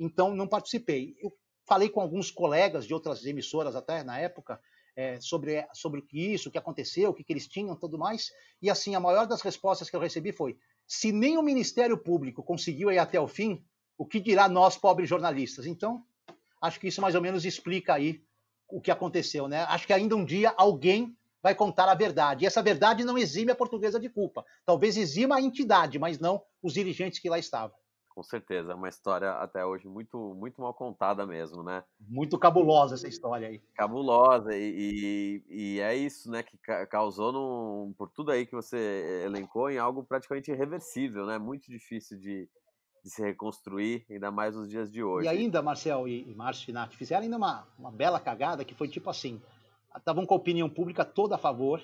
então não participei. Eu falei com alguns colegas de outras emissoras até na época é, sobre, sobre isso, o que aconteceu, o que, que eles tinham tudo mais, e assim, a maior das respostas que eu recebi foi, se nem o Ministério Público conseguiu ir até o fim, o que dirá nós, pobres jornalistas? Então, acho que isso mais ou menos explica aí o que aconteceu, né? Acho que ainda um dia alguém vai contar a verdade. E essa verdade não exime a portuguesa de culpa. Talvez exima a entidade, mas não os dirigentes que lá estavam. Com certeza, é uma história até hoje muito, muito mal contada mesmo, né? Muito cabulosa essa história aí. Cabulosa, e, e, e é isso, né, que causou, num, por tudo aí que você elencou, em algo praticamente irreversível, né? Muito difícil de, de se reconstruir, ainda mais nos dias de hoje. E ainda, Marcel e, e Márcio Finati, fizeram ainda uma, uma bela cagada que foi tipo assim: estavam com a opinião pública toda a favor,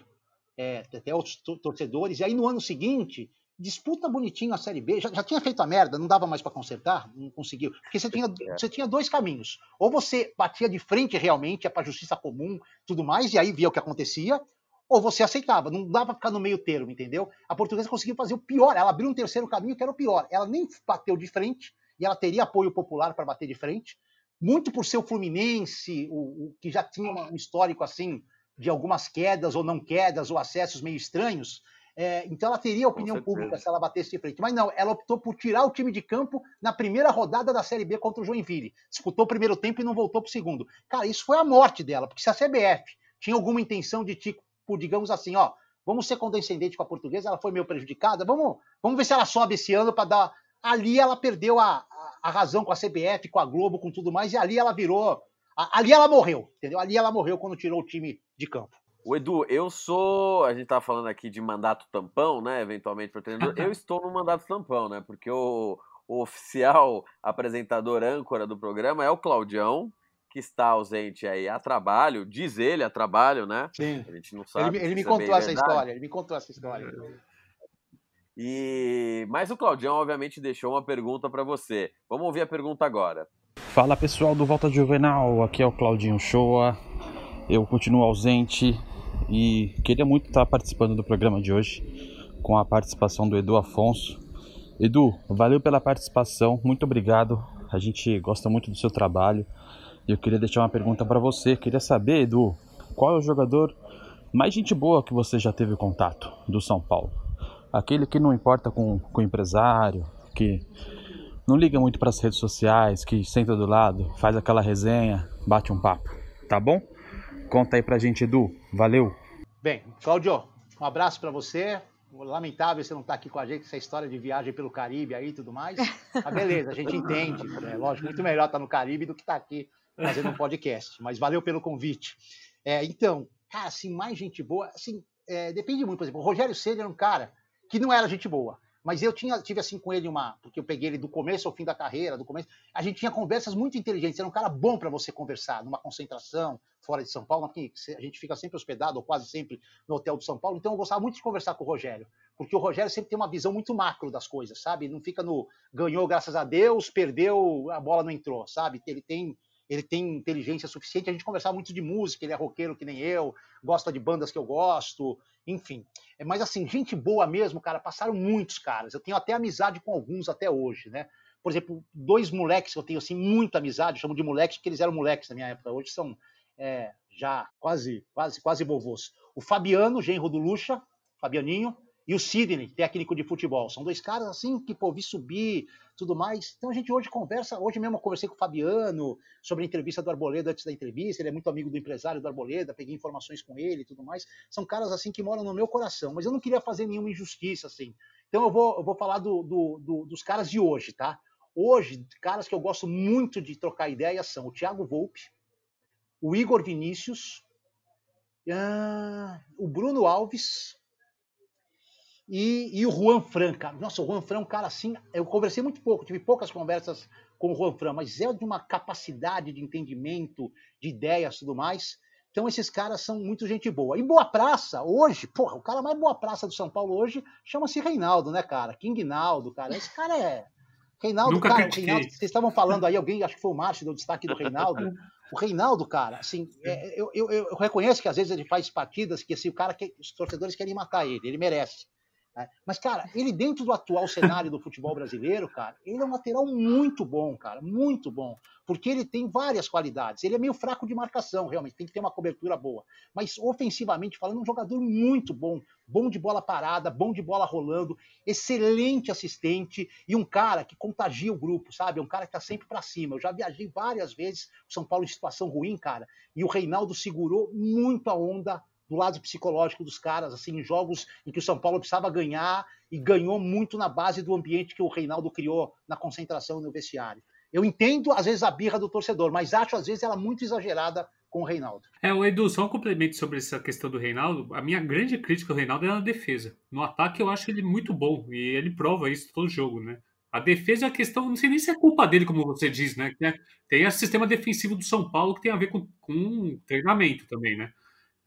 é, até os torcedores, e aí no ano seguinte disputa bonitinho a Série B, já, já tinha feito a merda, não dava mais para consertar, não conseguiu, porque você tinha, é. você tinha dois caminhos, ou você batia de frente realmente, é para justiça comum, tudo mais, e aí via o que acontecia, ou você aceitava, não dava para ficar no meio termo, entendeu? A portuguesa conseguiu fazer o pior, ela abriu um terceiro caminho que era o pior, ela nem bateu de frente, e ela teria apoio popular para bater de frente, muito por ser o Fluminense, o, o que já tinha um histórico assim, de algumas quedas ou não quedas, ou acessos meio estranhos, é, então ela teria opinião pública se ela batesse de frente. Mas não, ela optou por tirar o time de campo na primeira rodada da Série B contra o Joinville. Disputou o primeiro tempo e não voltou para o segundo. Cara, isso foi a morte dela, porque se a CBF tinha alguma intenção de, tipo, digamos assim, ó, vamos ser condescendente com a portuguesa, ela foi meio prejudicada, vamos, vamos ver se ela sobe esse ano para dar. Ali ela perdeu a, a, a razão com a CBF, com a Globo, com tudo mais, e ali ela virou. Ali ela morreu, entendeu? Ali ela morreu quando tirou o time de campo. O Edu, eu sou. A gente tá falando aqui de mandato tampão, né? Eventualmente para treinador. eu estou no mandato tampão, né? Porque o, o oficial apresentador âncora do programa é o Claudião, que está ausente aí a trabalho, diz ele a trabalho, né? Sim. A gente não sabe. Ele, ele me é contou essa verdade. história, ele me contou essa história. E mas o Claudião obviamente deixou uma pergunta para você. Vamos ouvir a pergunta agora. Fala pessoal do Volta Juvenal, aqui é o Claudinho Shoa. Eu continuo ausente, e queria muito estar participando do programa de hoje com a participação do Edu Afonso. Edu, valeu pela participação, muito obrigado. A gente gosta muito do seu trabalho. E eu queria deixar uma pergunta para você. Queria saber, Edu, qual é o jogador mais gente boa que você já teve contato do São Paulo? Aquele que não importa com, com o empresário, que não liga muito para as redes sociais, que senta do lado, faz aquela resenha, bate um papo, tá bom? Conta aí pra gente, Edu. Valeu. Bem, Claudio, um abraço para você. Lamentável você não estar tá aqui com a gente, essa história de viagem pelo Caribe aí e tudo mais. Mas beleza, a gente entende. É lógico, muito melhor estar tá no Caribe do que estar tá aqui fazendo um podcast. Mas valeu pelo convite. É, então, cara, assim, mais gente boa, assim, é, depende muito. Por exemplo, o Rogério Ceni era um cara que não era gente boa. Mas eu tinha, tive assim com ele uma. Porque eu peguei ele do começo ao fim da carreira, do começo. A gente tinha conversas muito inteligentes. Era um cara bom para você conversar, numa concentração fora de São Paulo. Aqui, a gente fica sempre hospedado, ou quase sempre, no hotel de São Paulo. Então eu gostava muito de conversar com o Rogério. Porque o Rogério sempre tem uma visão muito macro das coisas, sabe? Não fica no ganhou, graças a Deus, perdeu, a bola não entrou, sabe? Ele tem ele tem inteligência suficiente. A gente conversava muito de música, ele é roqueiro que nem eu, gosta de bandas que eu gosto, enfim. É, mas assim, gente boa mesmo, cara, passaram muitos caras. Eu tenho até amizade com alguns até hoje, né? Por exemplo, dois moleques que eu tenho assim muita amizade, chamo de moleques porque eles eram moleques na minha época, hoje são é, já quase, quase, quase vovôs. O Fabiano, genro do Lucha, Fabianinho, e o Sidney, técnico de futebol. São dois caras assim que, pô, vi subir, tudo mais. Então a gente hoje conversa, hoje mesmo eu conversei com o Fabiano sobre a entrevista do Arboleda antes da entrevista, ele é muito amigo do empresário do Arboleda, peguei informações com ele e tudo mais. São caras assim que moram no meu coração, mas eu não queria fazer nenhuma injustiça assim. Então eu vou, eu vou falar do, do, do, dos caras de hoje, tá? Hoje, caras que eu gosto muito de trocar ideia são o Thiago Volpe, o Igor Vinícius, uh, o Bruno Alves, e, e o Juan Fran, cara. Nossa, o Juan Fran é um cara assim. Eu conversei muito pouco, tive poucas conversas com o Juan Fran, mas é de uma capacidade de entendimento, de ideias e tudo mais. Então, esses caras são muito gente boa. E Boa Praça, hoje, porra, o cara mais Boa Praça do São Paulo hoje chama-se Reinaldo, né, cara? King Naldo, cara. Esse cara é. Reinaldo, Nunca cara, Reinaldo, vocês estavam falando aí, alguém, acho que foi o Márcio, deu destaque do Reinaldo. O Reinaldo, cara, assim, é, eu, eu, eu, reconheço que às vezes ele faz partidas que assim, o cara, que, os torcedores querem matar ele, ele merece. Né? Mas, cara, ele dentro do atual cenário do futebol brasileiro, cara, ele é um lateral muito bom, cara, muito bom. Porque ele tem várias qualidades. Ele é meio fraco de marcação, realmente, tem que ter uma cobertura boa. Mas, ofensivamente falando, é um jogador muito bom. Bom de bola parada, bom de bola rolando, excelente assistente e um cara que contagia o grupo, sabe? É um cara que tá sempre para cima. Eu já viajei várias vezes São Paulo em situação ruim, cara, e o Reinaldo segurou muito a onda do lado psicológico dos caras, assim, em jogos em que o São Paulo precisava ganhar e ganhou muito na base do ambiente que o Reinaldo criou na concentração no vestiário. Eu entendo, às vezes, a birra do torcedor, mas acho, às vezes, ela muito exagerada com o Reinaldo. É, o Edu, só um complemento sobre essa questão do Reinaldo. A minha grande crítica ao Reinaldo é na defesa. No ataque, eu acho ele muito bom e ele prova isso todo jogo, né? A defesa é a questão, não sei nem se é culpa dele, como você diz, né? Tem o sistema defensivo do São Paulo que tem a ver com, com treinamento também, né?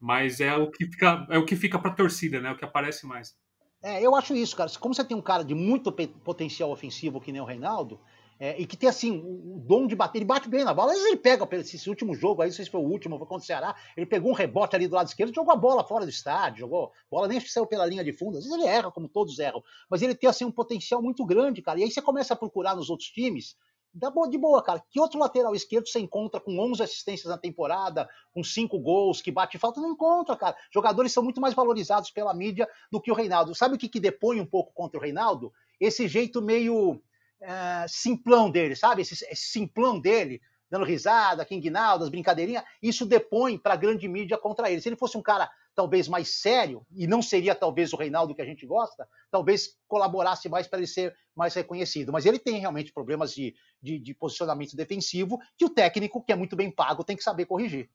Mas é o que fica, é o que fica para torcida, né? É o que aparece mais. É, eu acho isso, cara. Como você tem um cara de muito potencial ofensivo que nem o Reinaldo, é, e que tem assim o, o, dom de bater, ele bate bem na bola. Às vezes ele pega esse, esse, último jogo aí, não sei se foi o último, foi contra o Ceará, ele pegou um rebote ali do lado esquerdo, jogou a bola fora do estádio, jogou bola nem saiu pela linha de fundo. Às vezes ele erra, como todos erram, mas ele tem assim um potencial muito grande, cara. E aí você começa a procurar nos outros times Dá boa, de boa, cara. Que outro lateral esquerdo você encontra com 11 assistências na temporada, com 5 gols, que bate falta? Não encontra, cara. Jogadores são muito mais valorizados pela mídia do que o Reinaldo. Sabe o que, que depõe um pouco contra o Reinaldo? Esse jeito meio é, simplão dele, sabe? Esse, esse simplão dele, dando risada, King Naldo, as brincadeirinhas, isso depõe para a grande mídia contra ele. Se ele fosse um cara talvez mais sério, e não seria talvez o Reinaldo que a gente gosta, talvez colaborasse mais para ele ser mais reconhecido. Mas ele tem realmente problemas de, de, de, posicionamento defensivo que o técnico, que é muito bem pago, tem que saber corrigir.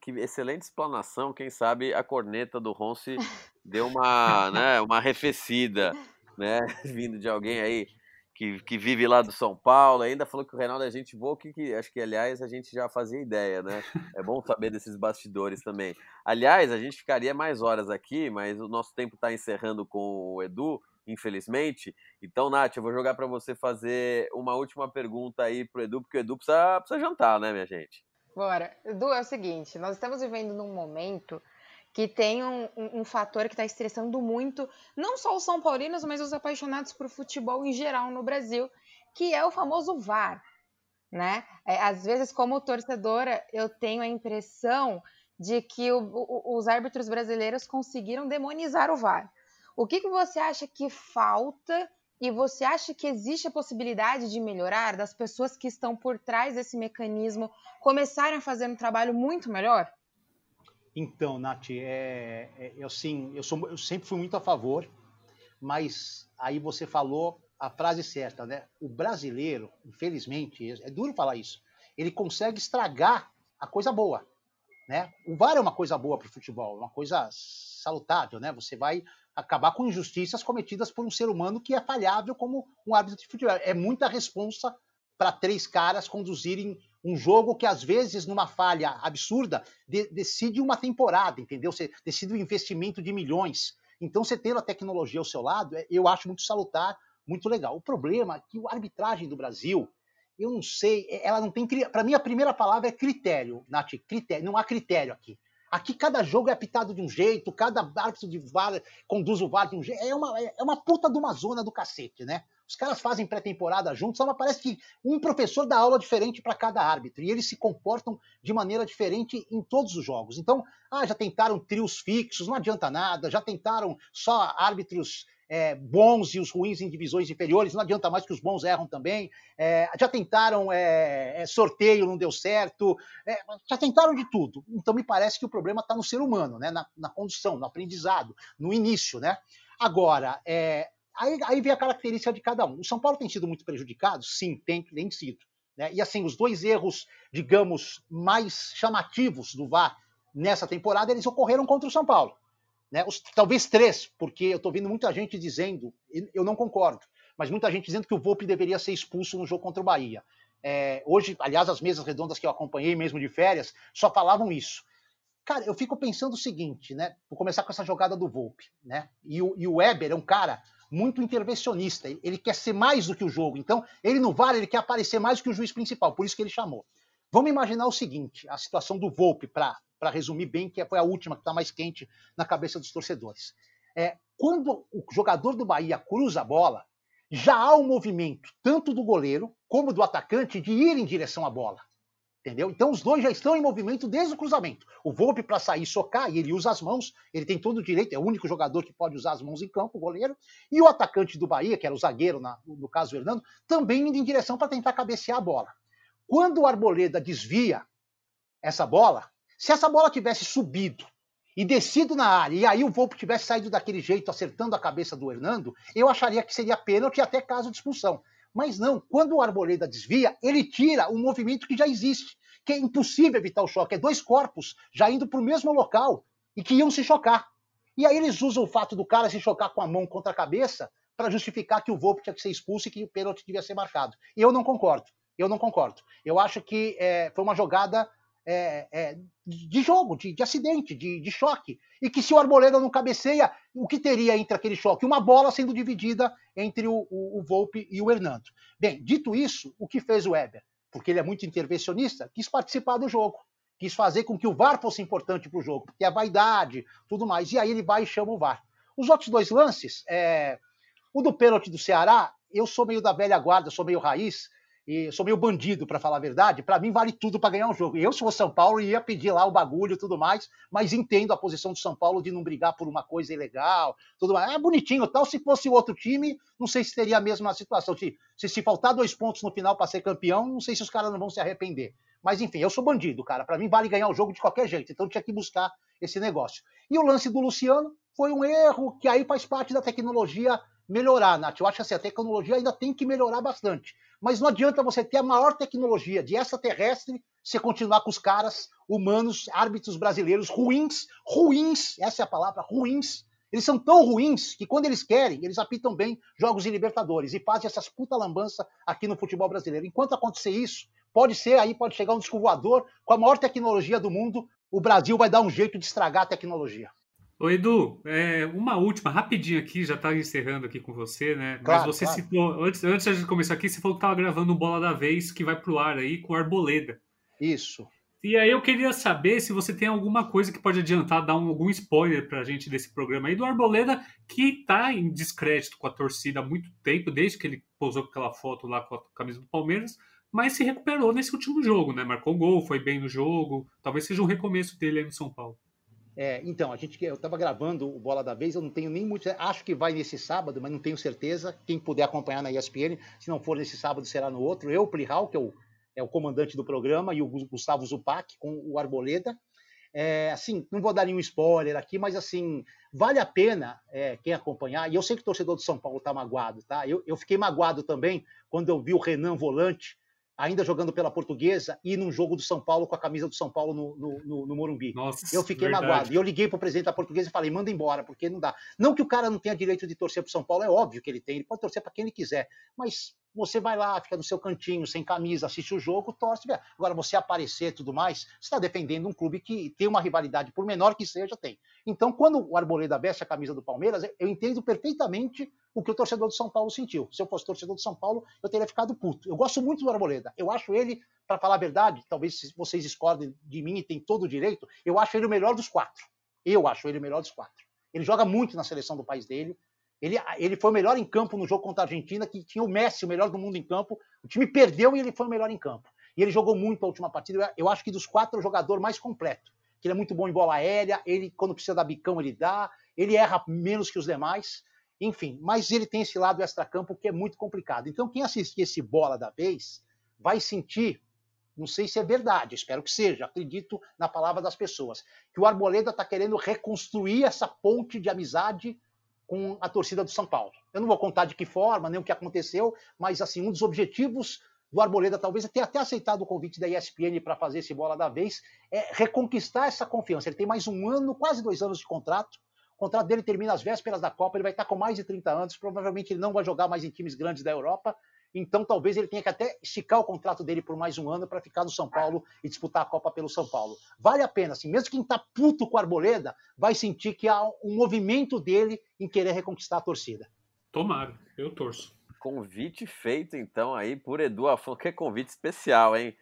Que excelente explanação. Quem sabe a corneta do Ronce deu uma, né, uma arrefecida, né, vindo de alguém aí que, que vive lá do São Paulo, ainda falou que o Reinaldo é gente boa, que, que acho que, aliás, a gente já fazia ideia, né? É bom saber desses bastidores também. Aliás, a gente ficaria mais horas aqui, mas o nosso tempo está encerrando com o Edu, infelizmente. Então, Nath, eu vou jogar para você fazer uma última pergunta aí pro Edu, porque o Edu precisa, precisa jantar, né, minha gente? Bora. Edu, é o seguinte, nós estamos vivendo num momento que tem um, um, um fator que está estressando muito, não só os São Paulinos, mas os apaixonados por futebol em geral no Brasil, que é o famoso VAR. Né? É, às vezes, como torcedora, eu tenho a impressão de que o, o, os árbitros brasileiros conseguiram demonizar o VAR. O que, que você acha que falta e você acha que existe a possibilidade de melhorar das pessoas que estão por trás desse mecanismo começarem a fazer um trabalho muito melhor? Então, Nath, é, é, eu, eu, sou, eu sempre fui muito a favor, mas aí você falou a frase certa, né? O brasileiro, infelizmente, é duro falar isso, ele consegue estragar a coisa boa, né? O VAR é uma coisa boa para o futebol, uma coisa salutável, né? Você vai acabar com injustiças cometidas por um ser humano que é falhável como um árbitro de futebol. É muita responsa para três caras conduzirem um jogo que, às vezes, numa falha absurda, de, decide uma temporada, entendeu? Você decide um investimento de milhões. Então, você ter a tecnologia ao seu lado, é, eu acho muito salutar, muito legal. O problema é que a arbitragem do Brasil, eu não sei, é, ela não tem. Para mim, a primeira palavra é critério, Nath. Critério. Não há critério aqui. Aqui cada jogo é apitado de um jeito, cada árbitro de VAR conduz o VAR de um jeito. É uma, é uma puta de uma zona do cacete, né? Os caras fazem pré-temporada juntos, só parece que um professor dá aula diferente para cada árbitro e eles se comportam de maneira diferente em todos os jogos. Então, ah, já tentaram trios fixos, não adianta nada, já tentaram só árbitros é, bons e os ruins em divisões inferiores, não adianta mais que os bons erram também. É, já tentaram é, é sorteio, não deu certo, é, já tentaram de tudo. Então me parece que o problema está no ser humano, né? na, na condução, no aprendizado, no início. Né? Agora, é, Aí, aí vem a característica de cada um. O São Paulo tem sido muito prejudicado? Sim, tem, tem sido. Né? E assim, os dois erros, digamos, mais chamativos do VAR nessa temporada, eles ocorreram contra o São Paulo. Né? Os, talvez três, porque eu estou vendo muita gente dizendo, eu não concordo, mas muita gente dizendo que o Volpe deveria ser expulso no jogo contra o Bahia. É, hoje, aliás, as mesas redondas que eu acompanhei mesmo de férias só falavam isso. Cara, eu fico pensando o seguinte, né? Vou começar com essa jogada do Volpe, né? E o, e o Weber é um cara muito intervencionista. Ele quer ser mais do que o jogo. Então, ele no VAR, ele quer aparecer mais do que o juiz principal. Por isso que ele chamou. Vamos imaginar o seguinte: a situação do Volpe, para resumir bem, que foi a última que está mais quente na cabeça dos torcedores. É, quando o jogador do Bahia cruza a bola, já há um movimento, tanto do goleiro como do atacante, de ir em direção à bola. Entendeu? Então os dois já estão em movimento desde o cruzamento. O Volpe para sair socar, e ele usa as mãos, ele tem todo o direito, é o único jogador que pode usar as mãos em campo, o goleiro. E o atacante do Bahia, que era o zagueiro, na, no caso o Hernando, também indo em direção para tentar cabecear a bola. Quando o Arboleda desvia essa bola, se essa bola tivesse subido e descido na área, e aí o Volpe tivesse saído daquele jeito, acertando a cabeça do Hernando, eu acharia que seria pênalti até caso de expulsão. Mas não, quando o Arboleda desvia, ele tira um movimento que já existe, que é impossível evitar o choque. É dois corpos já indo para o mesmo local e que iam se chocar. E aí eles usam o fato do cara se chocar com a mão contra a cabeça para justificar que o Volpe tinha que ser expulso e que o pênalti devia ser marcado. Eu não concordo. Eu não concordo. Eu acho que é, foi uma jogada é, é, de jogo, de, de acidente, de, de, choque. E que se o Arboleda não cabeceia, o que teria entre aquele choque? Uma bola sendo dividida entre o, o, o Volpe e o Hernando. Bem, dito isso, o que fez o Weber? Porque ele é muito intervencionista, quis participar do jogo. Quis fazer com que o VAR fosse importante para o jogo, porque a vaidade, tudo mais. E aí ele vai e chama o VAR. Os outros dois lances, é, o do pênalti do Ceará, eu sou meio da velha guarda, sou meio raiz, e sou meio bandido, para falar a verdade. Para mim, vale tudo para ganhar um jogo. Eu, se fosse São Paulo, ia pedir lá o bagulho e tudo mais, mas entendo a posição do São Paulo de não brigar por uma coisa ilegal, tudo mais. É bonitinho tal. Se fosse outro time, não sei se teria a mesma situação. Se, se, se faltar dois pontos no final para ser campeão, não sei se os caras não vão se arrepender. Mas enfim, eu sou bandido, cara. Para mim, vale ganhar o jogo de qualquer jeito. Então, tinha que buscar esse negócio. E o lance do Luciano foi um erro que aí faz parte da tecnologia melhorar, Nath. Eu acho assim, a tecnologia ainda tem que melhorar bastante. Mas não adianta você ter a maior tecnologia de extraterrestre se continuar com os caras humanos, árbitros brasileiros ruins, ruins, essa é a palavra, ruins. Eles são tão ruins que quando eles querem, eles apitam bem jogos de Libertadores e fazem essas puta lambança aqui no futebol brasileiro. Enquanto acontecer isso, pode ser aí, pode chegar um disco voador com a maior tecnologia do mundo, o Brasil vai dar um jeito de estragar a tecnologia. Ô Edu, é, uma última, rapidinho aqui, já está encerrando aqui com você, né? Claro, Mas você claro. citou, antes, antes de começar aqui, você falou que estava gravando um Bola da Vez que vai pro ar aí com Arboleda. Isso. E aí eu queria saber se você tem alguma coisa que pode adiantar, dar um, algum spoiler pra gente desse programa aí do Arboleda, que está em descrédito com a torcida há muito tempo, desde que ele posou com aquela foto lá com a camisa do Palmeiras, mas se recuperou nesse último jogo, né? Marcou gol, foi bem no jogo, talvez seja um recomeço dele aí no São Paulo. É, então, a gente, eu estava gravando o Bola da Vez, eu não tenho nem muito. Acho que vai nesse sábado, mas não tenho certeza. Quem puder acompanhar na ESPN, se não for nesse sábado, será no outro. Eu, Plihal, que é o, é o comandante do programa, e o Gustavo Zupac com o Arboleda. É, assim, não vou dar nenhum spoiler aqui, mas assim, vale a pena é, quem acompanhar. E eu sei que o torcedor do São Paulo está magoado, tá? Eu, eu fiquei magoado também quando eu vi o Renan Volante ainda jogando pela Portuguesa, e num jogo do São Paulo com a camisa do São Paulo no, no, no, no Morumbi. Nossa, eu fiquei verdade. magoado. E eu liguei para o presidente da Portuguesa e falei: manda embora, porque não dá. Não que o cara não tenha direito de torcer para o São Paulo, é óbvio que ele tem, ele pode torcer para quem ele quiser, mas você vai lá, fica no seu cantinho, sem camisa, assiste o jogo, torce. Agora, você aparecer e tudo mais, você está defendendo um clube que tem uma rivalidade, por menor que seja, tem. Então, quando o Arboleda veste a camisa do Palmeiras, eu entendo perfeitamente o que o torcedor do São Paulo sentiu. Se eu fosse torcedor do São Paulo, eu teria ficado puto. Eu gosto muito do Arboleda. Eu acho ele, para falar a verdade, talvez vocês discordem de mim e tem todo o direito, eu acho ele o melhor dos quatro. Eu acho ele o melhor dos quatro. Ele joga muito na seleção do país dele. Ele, ele foi o melhor em campo no jogo contra a Argentina, que tinha o Messi, o melhor do mundo em campo. O time perdeu e ele foi o melhor em campo. E ele jogou muito a última partida. Eu acho que dos quatro é o jogador mais completo. Que ele é muito bom em bola aérea, ele, quando precisa dar bicão, ele dá, ele erra menos que os demais. Enfim, mas ele tem esse lado extra-campo que é muito complicado. Então, quem assistir esse bola da vez vai sentir, não sei se é verdade, espero que seja, acredito na palavra das pessoas, que o Arboleda está querendo reconstruir essa ponte de amizade com a torcida do São Paulo. Eu não vou contar de que forma, nem o que aconteceu, mas assim, um dos objetivos do Arboleda talvez tenha até aceitado o convite da ESPN para fazer esse bola da vez, é reconquistar essa confiança. Ele tem mais um ano, quase dois anos de contrato. O contrato dele termina às vésperas da Copa, ele vai estar com mais de 30 anos, provavelmente ele não vai jogar mais em times grandes da Europa, então talvez ele tenha que até esticar o contrato dele por mais um ano para ficar no São Paulo e disputar a Copa pelo São Paulo. Vale a pena, assim, mesmo quem está puto com a Arboleda vai sentir que há um movimento dele em querer reconquistar a torcida. Tomara, eu torço. Convite feito então aí por Edu Afonso, que convite especial, hein?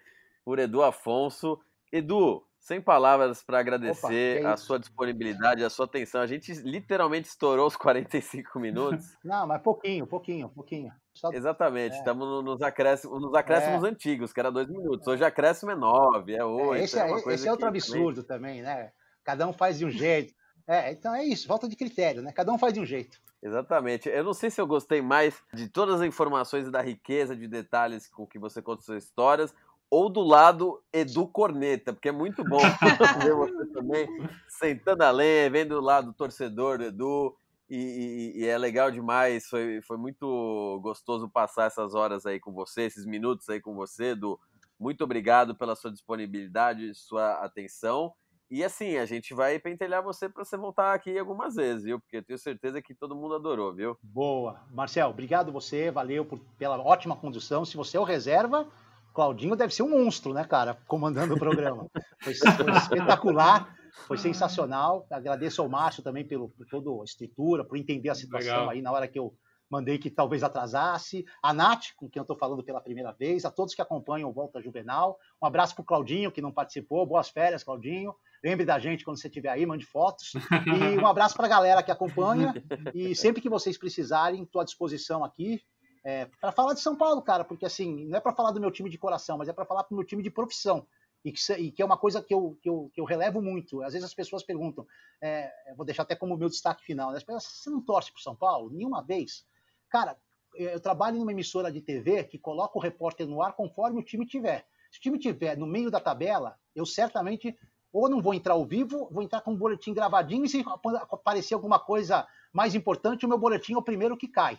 Por Edu Afonso. Edu, sem palavras para agradecer Opa, é a sua disponibilidade, a sua atenção. A gente literalmente estourou os 45 minutos. Não, mas pouquinho, pouquinho, pouquinho. Só... Exatamente, é. estamos nos acréscimos, nos acréscimos é. antigos, que era dois minutos. Hoje acréscimo é nove, é oito. É, esse é, esse é outro absurdo também. também, né? Cada um faz de um jeito. É, então é isso, falta de critério, né? Cada um faz de um jeito. Exatamente. Eu não sei se eu gostei mais de todas as informações e da riqueza de detalhes com que você conta suas histórias, ou do lado Edu Corneta, porque é muito bom ver você também sentando a lenha, vendo o lado torcedor do Edu, e, e, e, é legal demais, foi, foi muito gostoso passar essas horas aí com você, esses minutos aí com você, Edu. Muito obrigado pela sua disponibilidade, sua atenção. E assim, a gente vai pentelhar você para você voltar aqui algumas vezes, viu? Porque eu tenho certeza que todo mundo adorou, viu? Boa. Marcel, obrigado você, valeu por, pela ótima condução. Se você é o reserva, Claudinho deve ser um monstro, né, cara? Comandando o programa. Foi, foi espetacular, foi sensacional. Agradeço ao Márcio também pelo, por toda a estrutura, por entender a situação Legal. aí na hora que eu mandei que talvez atrasasse, a Nath, com quem eu estou falando pela primeira vez, a todos que acompanham o Volta Juvenal. Um abraço para o Claudinho, que não participou. Boas férias, Claudinho. Lembre da gente quando você estiver aí, mande fotos. E um abraço para a galera que acompanha. E sempre que vocês precisarem, estou à disposição aqui. É, para falar de São Paulo, cara, porque assim, não é para falar do meu time de coração, mas é para falar do meu time de profissão. E que, e que, é uma coisa que eu, que, eu, que eu relevo muito. Às vezes as pessoas perguntam, é, vou deixar até como meu destaque final, né? você não torce para São Paulo? Nenhuma vez? Cara, eu trabalho numa emissora de TV que coloca o repórter no ar conforme o time tiver. Se o time tiver no meio da tabela, eu certamente ou não vou entrar ao vivo, vou entrar com um boletim gravadinho e se aparecer alguma coisa mais importante, o meu boletim é o primeiro que cai.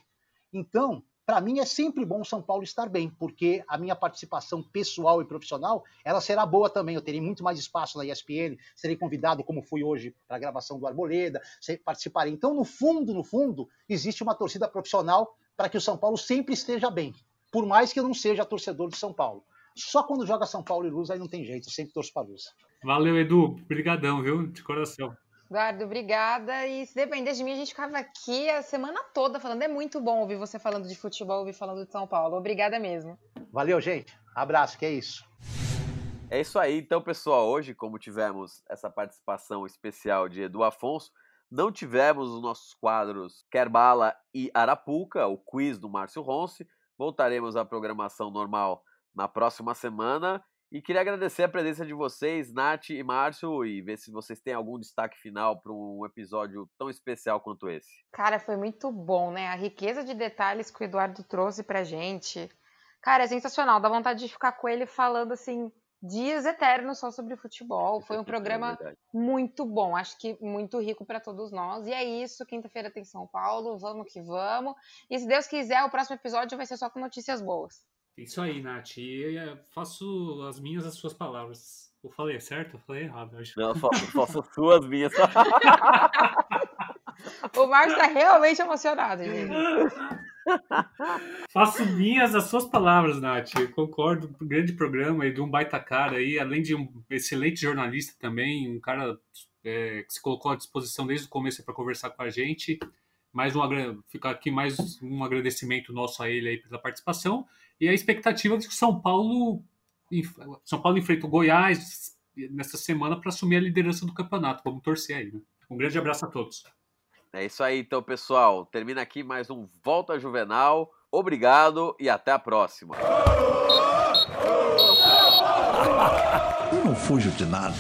Então, para mim é sempre bom São Paulo estar bem, porque a minha participação pessoal e profissional, ela será boa também. Eu terei muito mais espaço na ESPN, serei convidado, como fui hoje, para a gravação do Arboleda, participarei. Então, no fundo, no fundo, existe uma torcida profissional para que o São Paulo sempre esteja bem, por mais que eu não seja torcedor de São Paulo. Só quando joga São Paulo e Luz, aí não tem jeito, eu sempre torço para Luz. Valeu, Edu. Obrigadão, viu? De coração. Eduardo, obrigada. E se depender de mim, a gente ficava aqui a semana toda falando. É muito bom ouvir você falando de futebol, ouvir falando de São Paulo. Obrigada mesmo. Valeu, gente. Abraço, que é isso. É isso aí, então, pessoal. Hoje, como tivemos essa participação especial de Edu Afonso, não tivemos os nossos quadros Kerbala e Arapuca, o quiz do Márcio Ronce. Voltaremos à programação normal na próxima semana. E queria agradecer a presença de vocês, Nath e Márcio, e ver se vocês têm algum destaque final para um episódio tão especial quanto esse. Cara, foi muito bom, né? A riqueza de detalhes que o Eduardo trouxe pra gente. Cara, é sensacional. Dá vontade de ficar com ele falando assim, dias eternos só sobre futebol. Foi um é programa é muito bom, acho que muito rico para todos nós. E é isso, quinta-feira tem São Paulo, vamos que vamos. E se Deus quiser, o próximo episódio vai ser só com notícias boas. Isso aí, Nath. E eh, faço as minhas as suas palavras. Eu falei certo? Eu falei errado. Acho. Não, faço, faço suas minhas. o Marcos tá realmente emocionado, gente. Faço minhas as suas palavras, Nath. Eu concordo. Um grande programa e de um baita cara aí, além de um excelente jornalista também, um cara é, que se colocou à disposição desde o começo para conversar com a gente. Mais um fica aqui mais um agradecimento nosso a ele aí pela participação e a expectativa de que o São Paulo São Paulo enfrenta o Goiás nessa semana para assumir a liderança do campeonato. Vamos torcer aí. Né? Um grande abraço a todos. É isso aí, então, pessoal. Termina aqui mais um Volta Juvenal. Obrigado e até a próxima. Eu não fujo de nada.